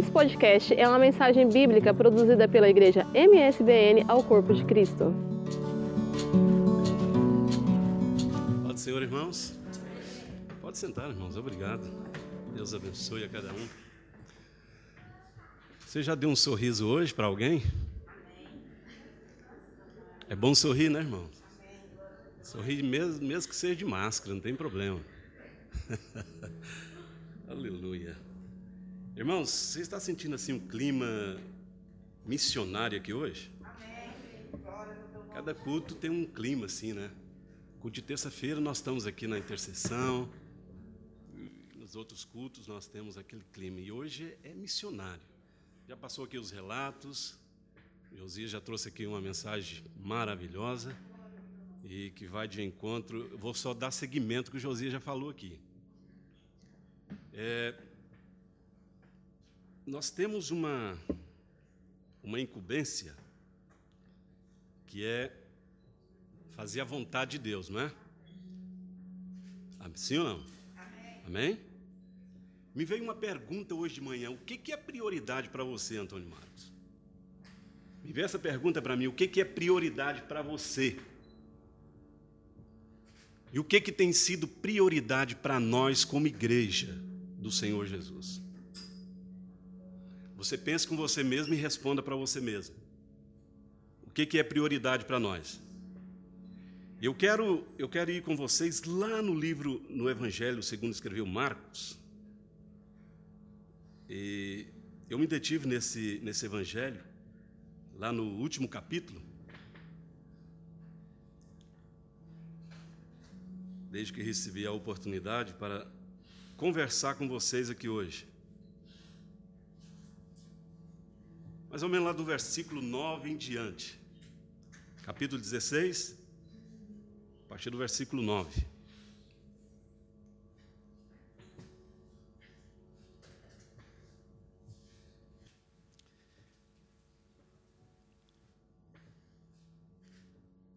Esse podcast é uma mensagem bíblica produzida pela igreja MSBN ao Corpo de Cristo. Pode, Senhor, irmãos? Pode sentar, irmãos. Obrigado. Deus abençoe a cada um. Você já deu um sorriso hoje para alguém? É bom sorrir, né, irmão? Sorrir mesmo, mesmo que seja de máscara, não tem problema. Aleluia. Irmãos, você está sentindo assim um clima missionário aqui hoje? Cada culto tem um clima assim, né? Culto de terça-feira nós estamos aqui na intercessão. Nos outros cultos nós temos aquele clima. E hoje é missionário. Já passou aqui os relatos. Josias já trouxe aqui uma mensagem maravilhosa e que vai de encontro. Vou só dar seguimento que o Josias já falou aqui. É, nós temos uma, uma incumbência que é fazer a vontade de Deus, não é? Sim ou não? Amém? Amém? Me veio uma pergunta hoje de manhã: o que, que é prioridade para você, Antônio Marcos? Me veio essa pergunta para mim: o que, que é prioridade para você? E o que, que tem sido prioridade para nós como igreja do Senhor Jesus? Você pense com você mesmo e responda para você mesmo. O que, que é prioridade para nós? Eu quero, eu quero ir com vocês lá no livro, no Evangelho, segundo escreveu Marcos. E eu me detive nesse, nesse Evangelho, lá no último capítulo. desde que recebi a oportunidade para conversar com vocês aqui hoje. Mais ou menos lá do versículo 9 em diante. Capítulo 16, a partir do versículo 9.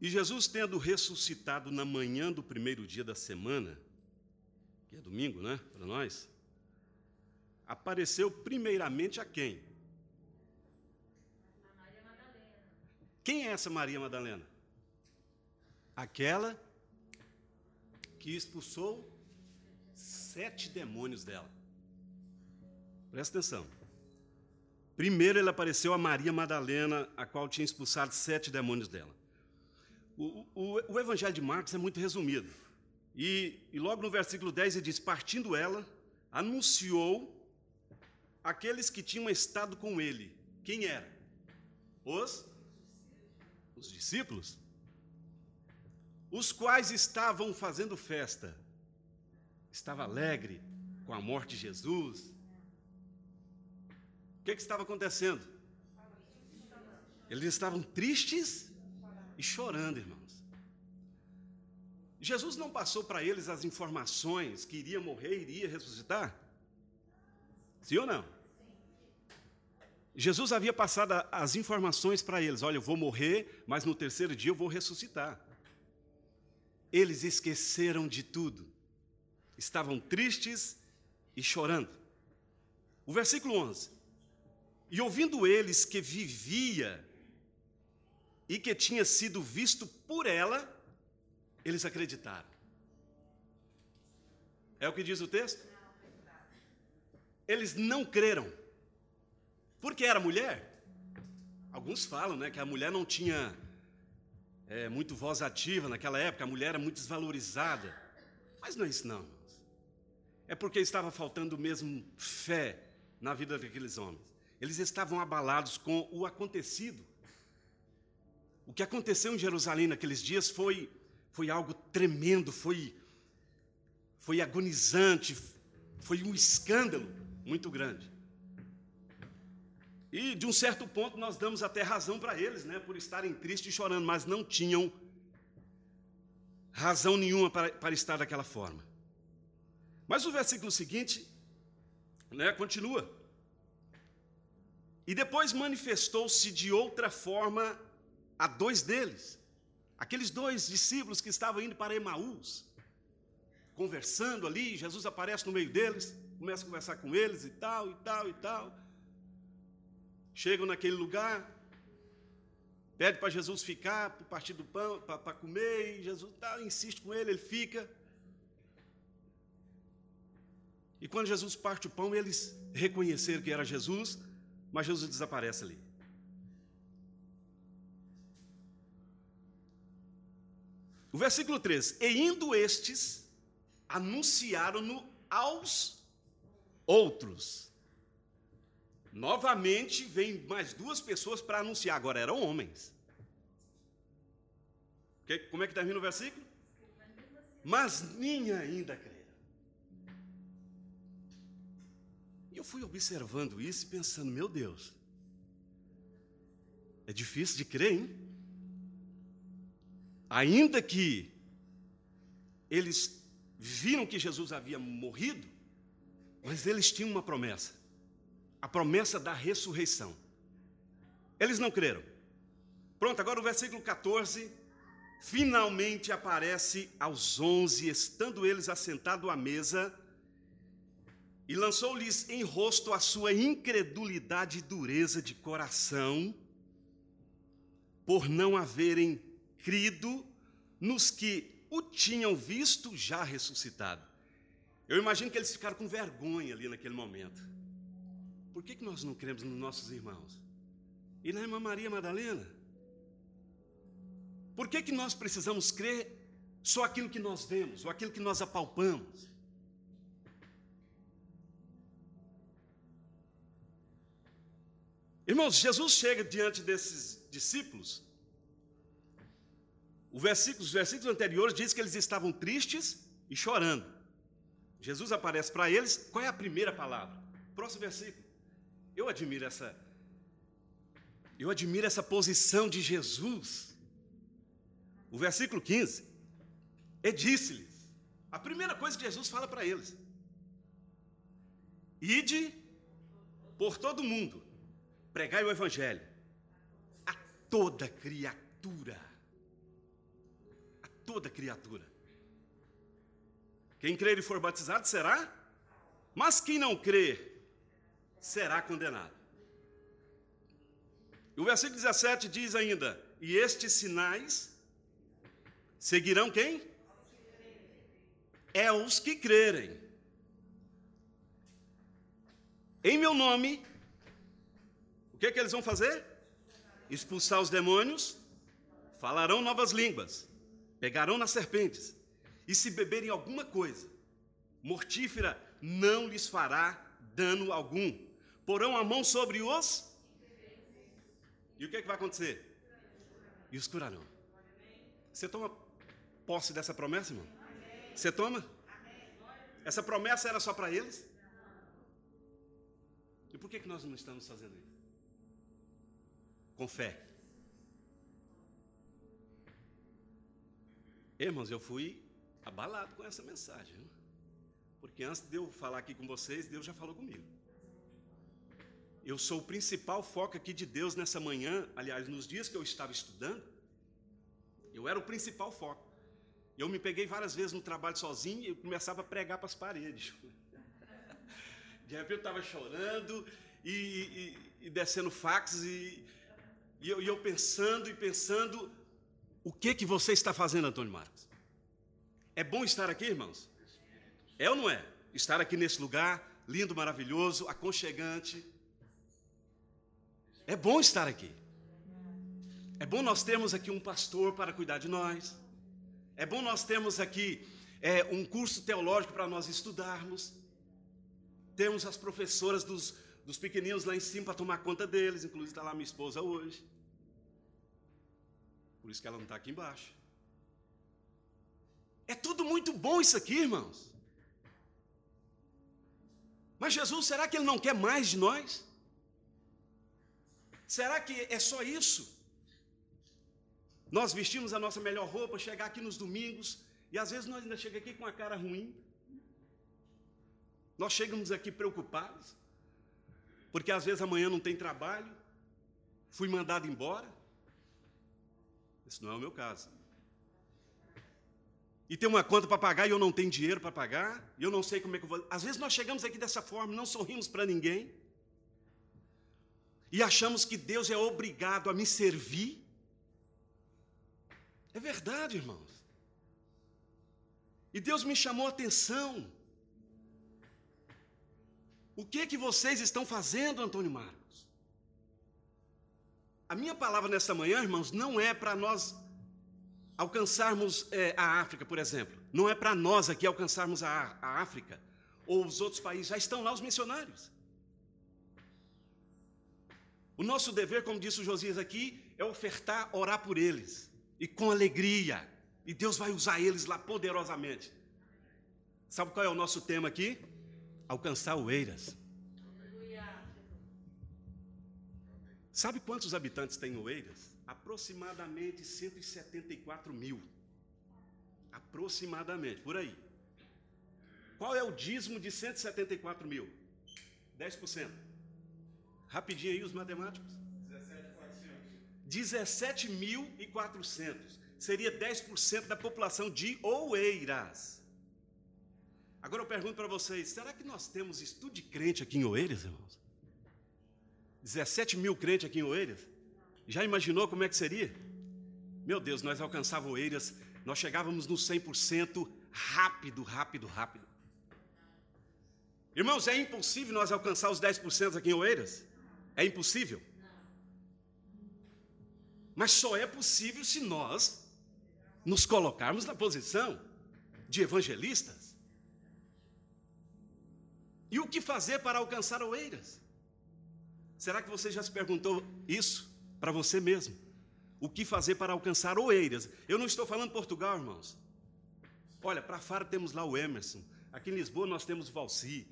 E Jesus, tendo ressuscitado na manhã do primeiro dia da semana, que é domingo, né, para nós, apareceu primeiramente a quem? A Maria Madalena. Quem é essa Maria Madalena? Aquela que expulsou sete demônios dela. Presta atenção. Primeiro ele apareceu a Maria Madalena, a qual tinha expulsado sete demônios dela. O, o, o, Evangelho de Marcos é muito resumido. E, e logo no versículo 10 ele diz: Partindo ela, anunciou aqueles que tinham estado com ele. Quem era? Os, os discípulos, os quais estavam fazendo festa. Estava alegre com a morte de Jesus. O que, que estava acontecendo? Eles estavam tristes e chorando, irmãos. Jesus não passou para eles as informações que iria morrer, iria ressuscitar? Sim ou não? Jesus havia passado as informações para eles: olha, eu vou morrer, mas no terceiro dia eu vou ressuscitar. Eles esqueceram de tudo, estavam tristes e chorando. O versículo 11: E ouvindo eles que vivia e que tinha sido visto por ela, eles acreditaram. É o que diz o texto? Eles não creram. Porque era mulher? Alguns falam né, que a mulher não tinha é, muito voz ativa naquela época, a mulher era muito desvalorizada. Mas não é isso, não. É porque estava faltando mesmo fé na vida daqueles homens. Eles estavam abalados com o acontecido. O que aconteceu em Jerusalém naqueles dias foi, foi algo tremendo, foi, foi agonizante, foi um escândalo muito grande. E de um certo ponto nós damos até razão para eles, né, por estarem tristes e chorando, mas não tinham razão nenhuma para, para estar daquela forma. Mas o versículo seguinte, né, continua. E depois manifestou-se de outra forma a dois deles, aqueles dois discípulos que estavam indo para Emaús, conversando ali, Jesus aparece no meio deles, começa a conversar com eles e tal, e tal, e tal. Chegam naquele lugar, pede para Jesus ficar, para partir do pão, para comer, e Jesus tá, insiste com ele, ele fica. E quando Jesus parte o pão, eles reconheceram que era Jesus, mas Jesus desaparece ali. O versículo 3: E indo estes, anunciaram-no aos outros. Novamente vem mais duas pessoas para anunciar, agora eram homens. Como é que termina o versículo? Mas nem ainda creram. E eu fui observando isso e pensando, meu Deus, é difícil de crer, hein? Ainda que eles viram que Jesus havia morrido, mas eles tinham uma promessa a promessa da ressurreição. Eles não creram. Pronto, agora o versículo 14 finalmente aparece aos onze, estando eles assentados à mesa, e lançou-lhes em rosto a sua incredulidade e dureza de coração, por não haverem crido nos que o tinham visto já ressuscitado. Eu imagino que eles ficaram com vergonha ali naquele momento. Por que, que nós não cremos nos nossos irmãos? E na irmã Maria Madalena? Por que, que nós precisamos crer só aquilo que nós vemos, ou aquilo que nós apalpamos? Irmãos, Jesus chega diante desses discípulos. Versículo, os versículos anteriores diz que eles estavam tristes e chorando. Jesus aparece para eles. Qual é a primeira palavra? Próximo versículo. Eu admiro essa eu admiro essa posição de Jesus. O versículo 15, e disse-lhes, a primeira coisa que Jesus fala para eles: Ide por todo mundo, pregai o evangelho a toda criatura. A toda criatura. Quem crer e for batizado será, mas quem não crer será condenado. E o versículo 17 diz ainda: E estes sinais seguirão quem? É os que crerem. Em meu nome, o que, é que eles vão fazer? Expulsar os demônios, falarão novas línguas, pegarão nas serpentes, e se beberem alguma coisa mortífera, não lhes fará dano algum porão a mão sobre os. E o que, é que vai acontecer? E os curarão. Você toma posse dessa promessa, irmão? Você toma? Essa promessa era só para eles? E por que, que nós não estamos fazendo isso? Com fé. Irmãos, eu fui abalado com essa mensagem. Porque antes de eu falar aqui com vocês, Deus já falou comigo. Eu sou o principal foco aqui de Deus nessa manhã. Aliás, nos dias que eu estava estudando, eu era o principal foco. Eu me peguei várias vezes no trabalho sozinho e começava a pregar para as paredes. De repente eu estava chorando e, e, e, descendo fax e, e eu, eu, pensando e pensando, o que que você está fazendo, Antônio Marcos? É bom estar aqui, irmãos? É ou não é? Estar aqui nesse lugar lindo, maravilhoso, aconchegante. É bom estar aqui. É bom nós termos aqui um pastor para cuidar de nós. É bom nós termos aqui é, um curso teológico para nós estudarmos. Temos as professoras dos, dos pequeninos lá em cima para tomar conta deles. Inclusive está lá minha esposa hoje. Por isso que ela não está aqui embaixo. É tudo muito bom isso aqui, irmãos. Mas Jesus, será que Ele não quer mais de nós? Será que é só isso? Nós vestimos a nossa melhor roupa, chegar aqui nos domingos, e às vezes nós ainda chegamos aqui com a cara ruim. Nós chegamos aqui preocupados, porque às vezes amanhã não tem trabalho, fui mandado embora. Esse não é o meu caso. E tem uma conta para pagar e eu não tenho dinheiro para pagar, e eu não sei como é que eu vou. Às vezes nós chegamos aqui dessa forma, não sorrimos para ninguém. E achamos que Deus é obrigado a me servir. É verdade, irmãos. E Deus me chamou a atenção. O que que vocês estão fazendo, Antônio Marcos? A minha palavra nesta manhã, irmãos, não é para nós alcançarmos é, a África, por exemplo. Não é para nós aqui alcançarmos a, a África ou os outros países. Já estão lá os missionários. O nosso dever, como disse o Josias aqui, é ofertar, orar por eles. E com alegria. E Deus vai usar eles lá poderosamente. Sabe qual é o nosso tema aqui? Alcançar Oeiras. Sabe quantos habitantes tem Oeiras? Aproximadamente 174 mil. Aproximadamente, por aí. Qual é o dízimo de 174 mil? 10%. Rapidinho aí os matemáticos. 17.400. Seria 10% da população de Oeiras. Agora eu pergunto para vocês: será que nós temos estudo de crente aqui em Oeiras, irmãos? 17 mil crentes aqui em Oeiras? Já imaginou como é que seria? Meu Deus, nós alcançávamos Oeiras, nós chegávamos no 100% rápido, rápido, rápido. Irmãos, é impossível nós alcançar os 10% aqui em Oeiras? É impossível? Mas só é possível se nós nos colocarmos na posição de evangelistas. E o que fazer para alcançar Oeiras? Será que você já se perguntou isso para você mesmo? O que fazer para alcançar Oeiras? Eu não estou falando Portugal, irmãos. Olha, para Faro temos lá o Emerson. Aqui em Lisboa nós temos o Valci.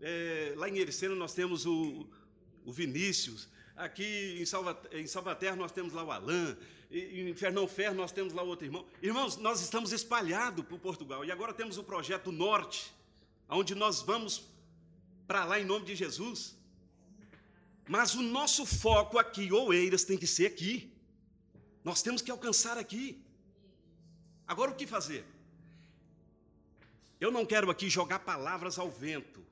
É, lá em Ericena nós temos o, o Vinícius. Aqui em, Salva, em Salvaterra nós temos lá o Alain. Em Fernão Ferro nós temos lá outro irmão. Irmãos, nós estamos espalhados por Portugal. E agora temos o projeto Norte, onde nós vamos para lá em nome de Jesus. Mas o nosso foco aqui, Oeiras, tem que ser aqui. Nós temos que alcançar aqui. Agora o que fazer? Eu não quero aqui jogar palavras ao vento.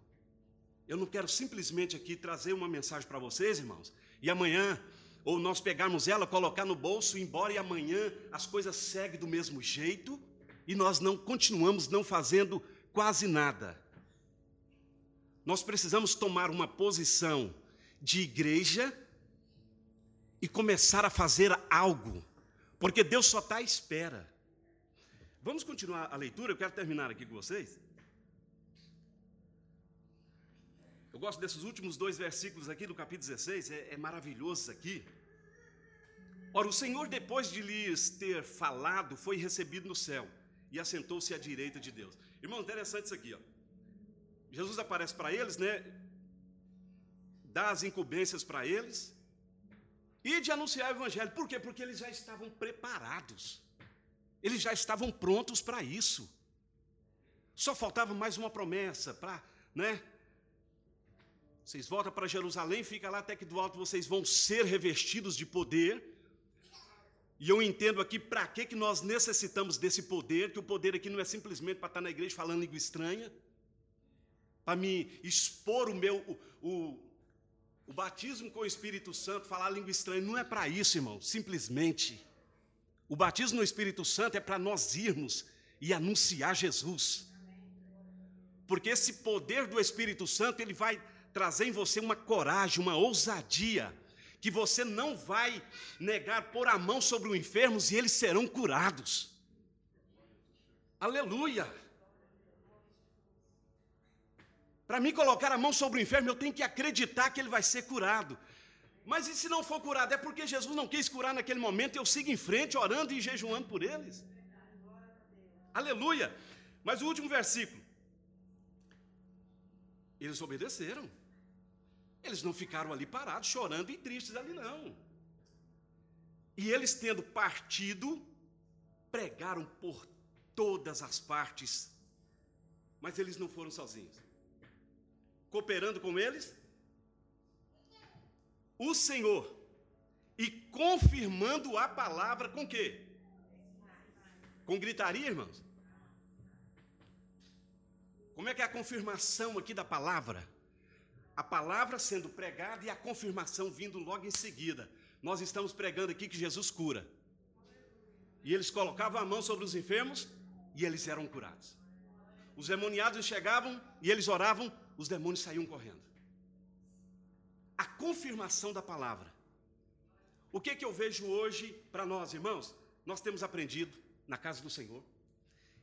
Eu não quero simplesmente aqui trazer uma mensagem para vocês, irmãos, e amanhã, ou nós pegarmos ela, colocar no bolso, ir embora, e amanhã as coisas seguem do mesmo jeito, e nós não continuamos não fazendo quase nada. Nós precisamos tomar uma posição de igreja e começar a fazer algo, porque Deus só está à espera. Vamos continuar a leitura, eu quero terminar aqui com vocês. Eu gosto desses últimos dois versículos aqui do capítulo 16, é, é maravilhoso aqui. Ora, o Senhor, depois de lhes ter falado, foi recebido no céu e assentou-se à direita de Deus. Irmão, interessante isso aqui, ó. Jesus aparece para eles, né? Dá as incumbências para eles e de anunciar o evangelho. Por quê? Porque eles já estavam preparados. Eles já estavam prontos para isso. Só faltava mais uma promessa para, né? Vocês voltam para Jerusalém, fica lá até que do alto vocês vão ser revestidos de poder. E eu entendo aqui para que, que nós necessitamos desse poder, que o poder aqui não é simplesmente para estar na igreja falando língua estranha, para me expor o meu, o, o, o batismo com o Espírito Santo, falar língua estranha, não é para isso, irmão, simplesmente. O batismo no Espírito Santo é para nós irmos e anunciar Jesus. Porque esse poder do Espírito Santo, ele vai trazer em você uma coragem, uma ousadia, que você não vai negar pôr a mão sobre os enfermos e eles serão curados. Aleluia! Para mim colocar a mão sobre o enfermo, eu tenho que acreditar que ele vai ser curado. Mas e se não for curado? É porque Jesus não quis curar naquele momento, eu sigo em frente, orando e jejuando por eles. Aleluia! Mas o último versículo. Eles obedeceram. Eles não ficaram ali parados, chorando e tristes ali, não. E eles, tendo partido, pregaram por todas as partes, mas eles não foram sozinhos. Cooperando com eles, o Senhor, e confirmando a palavra com quê? Com gritaria, irmãos? Como é que é a confirmação aqui da palavra? A palavra sendo pregada e a confirmação vindo logo em seguida. Nós estamos pregando aqui que Jesus cura. E eles colocavam a mão sobre os enfermos e eles eram curados. Os demoniados chegavam e eles oravam, os demônios saíam correndo. A confirmação da palavra. O que, que eu vejo hoje para nós, irmãos? Nós temos aprendido na casa do Senhor,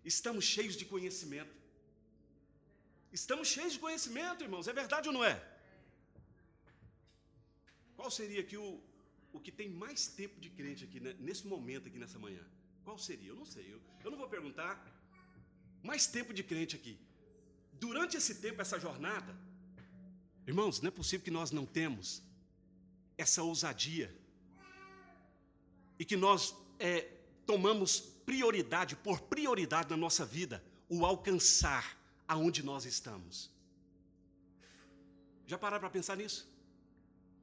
estamos cheios de conhecimento. Estamos cheios de conhecimento, irmãos, é verdade ou não é? Qual seria aqui o, o que tem mais tempo de crente aqui, né, nesse momento, aqui nessa manhã? Qual seria? Eu não sei, eu, eu não vou perguntar. Mais tempo de crente aqui. Durante esse tempo, essa jornada, irmãos, não é possível que nós não temos essa ousadia e que nós é, tomamos prioridade, por prioridade na nossa vida, o alcançar aonde nós estamos. Já pararam para pensar nisso?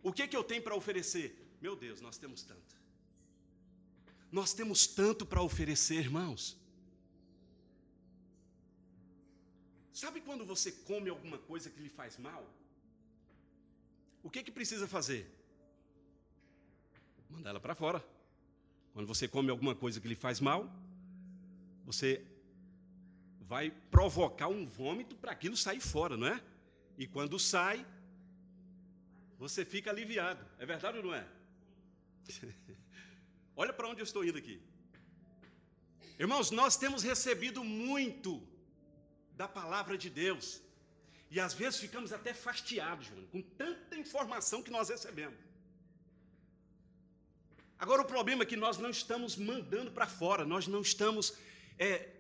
O que, que eu tenho para oferecer? Meu Deus, nós temos tanto. Nós temos tanto para oferecer, irmãos. Sabe quando você come alguma coisa que lhe faz mal? O que que precisa fazer? Mandar ela para fora. Quando você come alguma coisa que lhe faz mal, você vai provocar um vômito para aquilo sair fora, não é? E quando sai, você fica aliviado. É verdade ou não é? Olha para onde eu estou indo aqui. Irmãos, nós temos recebido muito da palavra de Deus. E às vezes ficamos até fastiados, Júnior, com tanta informação que nós recebemos. Agora o problema é que nós não estamos mandando para fora, nós não estamos é,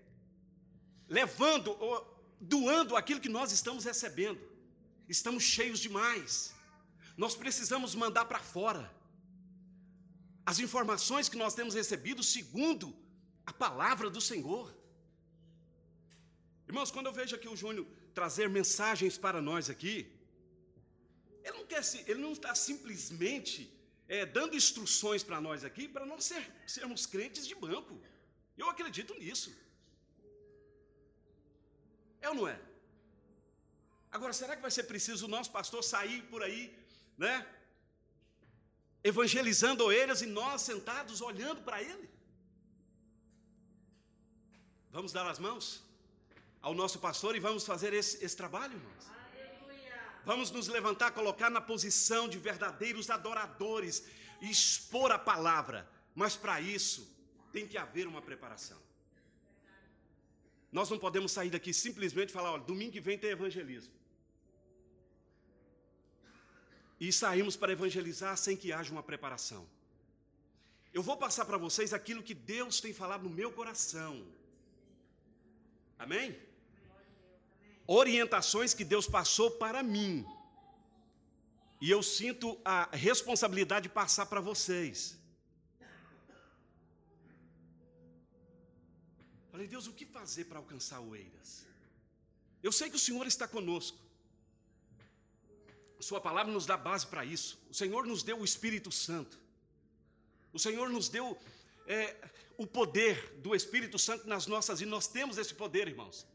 levando, ou, doando aquilo que nós estamos recebendo. Estamos cheios demais. Nós precisamos mandar para fora as informações que nós temos recebido segundo a palavra do Senhor. Irmãos, quando eu vejo aqui o Júnior trazer mensagens para nós aqui, ele não quer ele não está simplesmente é, dando instruções para nós aqui para não ser, sermos crentes de banco. Eu acredito nisso. É ou não é? Agora, será que vai ser preciso o nosso pastor sair por aí, né? Evangelizando ovelhas e nós sentados olhando para ele? Vamos dar as mãos ao nosso pastor e vamos fazer esse, esse trabalho, irmãos. Vamos nos levantar, colocar na posição de verdadeiros adoradores e expor a palavra. Mas para isso tem que haver uma preparação. Nós não podemos sair daqui simplesmente e falar, olha, domingo que vem tem evangelismo. E saímos para evangelizar sem que haja uma preparação. Eu vou passar para vocês aquilo que Deus tem falado no meu coração. Amém? Orientações que Deus passou para mim. E eu sinto a responsabilidade de passar para vocês. Falei, Deus, o que fazer para alcançar o Eiras? Eu sei que o Senhor está conosco. Sua palavra nos dá base para isso. O Senhor nos deu o Espírito Santo. O Senhor nos deu é, o poder do Espírito Santo nas nossas e nós temos esse poder, irmãos.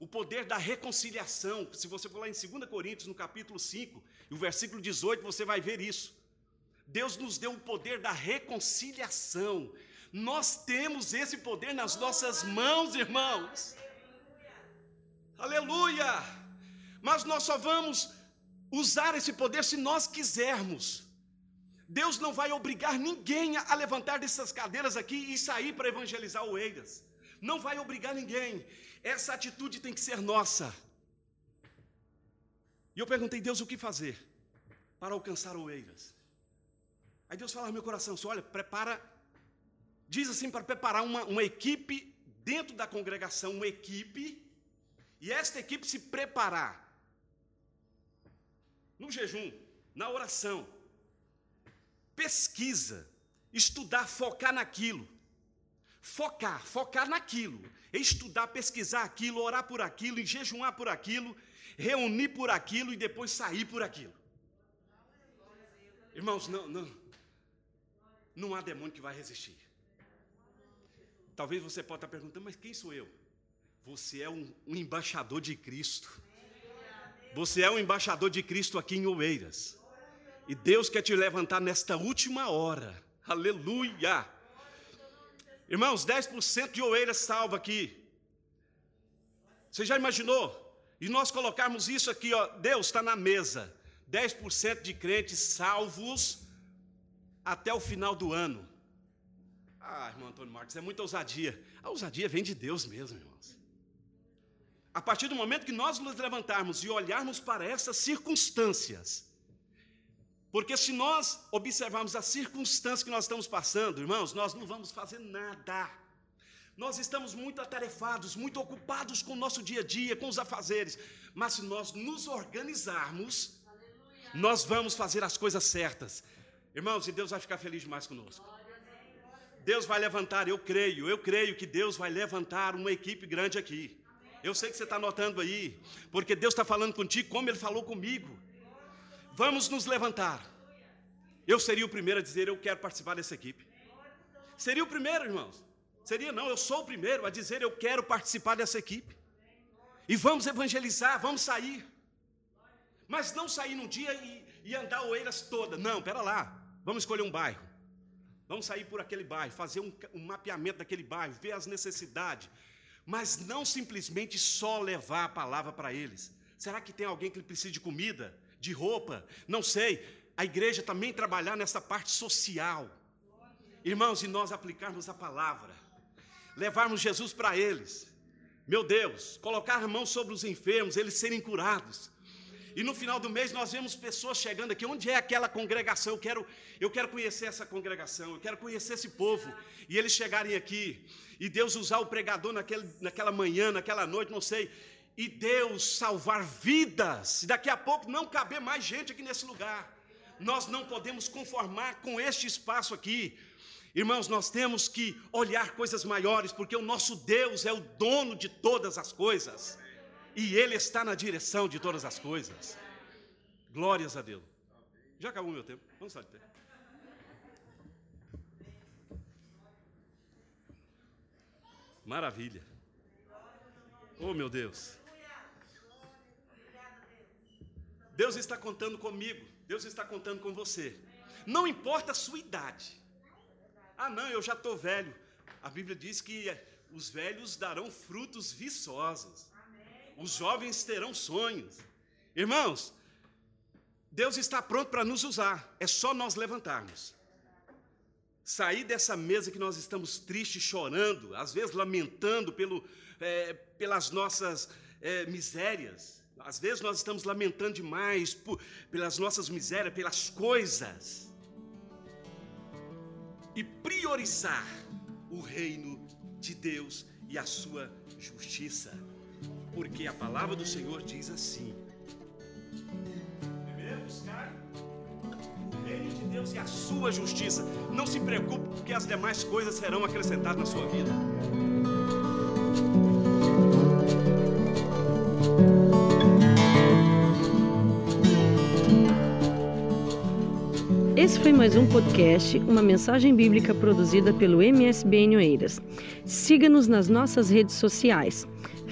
O poder da reconciliação. Se você for lá em 2 Coríntios, no capítulo 5, e o versículo 18, você vai ver isso. Deus nos deu o poder da reconciliação. Nós temos esse poder nas nossas mãos, irmãos. Aleluia! Mas nós só vamos usar esse poder se nós quisermos. Deus não vai obrigar ninguém a levantar dessas cadeiras aqui e sair para evangelizar ovelhas. Não vai obrigar ninguém. Essa atitude tem que ser nossa. E eu perguntei, Deus, o que fazer para alcançar ovelhas? Aí Deus fala no meu coração, olha, prepara diz assim para preparar uma, uma equipe dentro da congregação, uma equipe, e esta equipe se preparar no jejum, na oração, pesquisa, estudar, focar naquilo. Focar, focar naquilo, estudar, pesquisar aquilo, orar por aquilo, jejuar por aquilo, reunir por aquilo e depois sair por aquilo. Irmãos, não, não, não há demônio que vai resistir. Talvez você possa estar perguntando, mas quem sou eu? Você é um, um embaixador de Cristo. Você é um embaixador de Cristo aqui em Oeiras. E Deus quer te levantar nesta última hora. Aleluia! Irmãos, 10% de Oeiras salva aqui. Você já imaginou? E nós colocarmos isso aqui, ó, Deus está na mesa. 10% de crentes salvos até o final do ano. Ah, irmão Antônio Marcos, é muita ousadia. A ousadia vem de Deus mesmo, irmãos. A partir do momento que nós nos levantarmos e olharmos para essas circunstâncias, porque se nós observarmos as circunstâncias que nós estamos passando, irmãos, nós não vamos fazer nada. Nós estamos muito atarefados, muito ocupados com o nosso dia a dia, com os afazeres. Mas se nós nos organizarmos, nós vamos fazer as coisas certas. Irmãos, e Deus vai ficar feliz demais conosco. Deus vai levantar, eu creio, eu creio que Deus vai levantar uma equipe grande aqui. Eu sei que você está notando aí, porque Deus está falando contigo como Ele falou comigo. Vamos nos levantar. Eu seria o primeiro a dizer: Eu quero participar dessa equipe. Seria o primeiro, irmãos. Seria não, eu sou o primeiro a dizer: Eu quero participar dessa equipe. E vamos evangelizar, vamos sair. Mas não sair num dia e, e andar oeiras toda. Não, pera lá. Vamos escolher um bairro. Vamos sair por aquele bairro, fazer um, um mapeamento daquele bairro, ver as necessidades. Mas não simplesmente só levar a palavra para eles. Será que tem alguém que precisa de comida, de roupa? Não sei. A igreja também trabalhar nessa parte social. Irmãos, e nós aplicarmos a palavra, levarmos Jesus para eles. Meu Deus, colocar a mão sobre os enfermos, eles serem curados. E no final do mês nós vemos pessoas chegando aqui. Onde é aquela congregação? Eu quero, eu quero conhecer essa congregação, eu quero conhecer esse povo. E eles chegarem aqui. E Deus usar o pregador naquele, naquela manhã, naquela noite, não sei. E Deus salvar vidas. E daqui a pouco não caber mais gente aqui nesse lugar. Nós não podemos conformar com este espaço aqui. Irmãos, nós temos que olhar coisas maiores, porque o nosso Deus é o dono de todas as coisas e Ele está na direção de todas as coisas. Glórias a Deus. Já acabou meu tempo. Vamos sair de pé. Maravilha. Oh, meu Deus. Deus está contando comigo. Deus está contando com você. Não importa a sua idade. Ah, não, eu já estou velho. A Bíblia diz que os velhos darão frutos viçosos. Os jovens terão sonhos. Irmãos, Deus está pronto para nos usar, é só nós levantarmos. Sair dessa mesa que nós estamos tristes, chorando, às vezes lamentando pelo, é, pelas nossas é, misérias. Às vezes nós estamos lamentando demais por, pelas nossas misérias, pelas coisas. E priorizar o reino de Deus e a sua justiça porque a palavra do Senhor diz assim: Primeiro buscar o reino de Deus e a sua justiça. Não se preocupe, porque as demais coisas serão acrescentadas na sua vida. Esse foi mais um podcast, uma mensagem bíblica produzida pelo MSBN Oeiras. Siga-nos nas nossas redes sociais.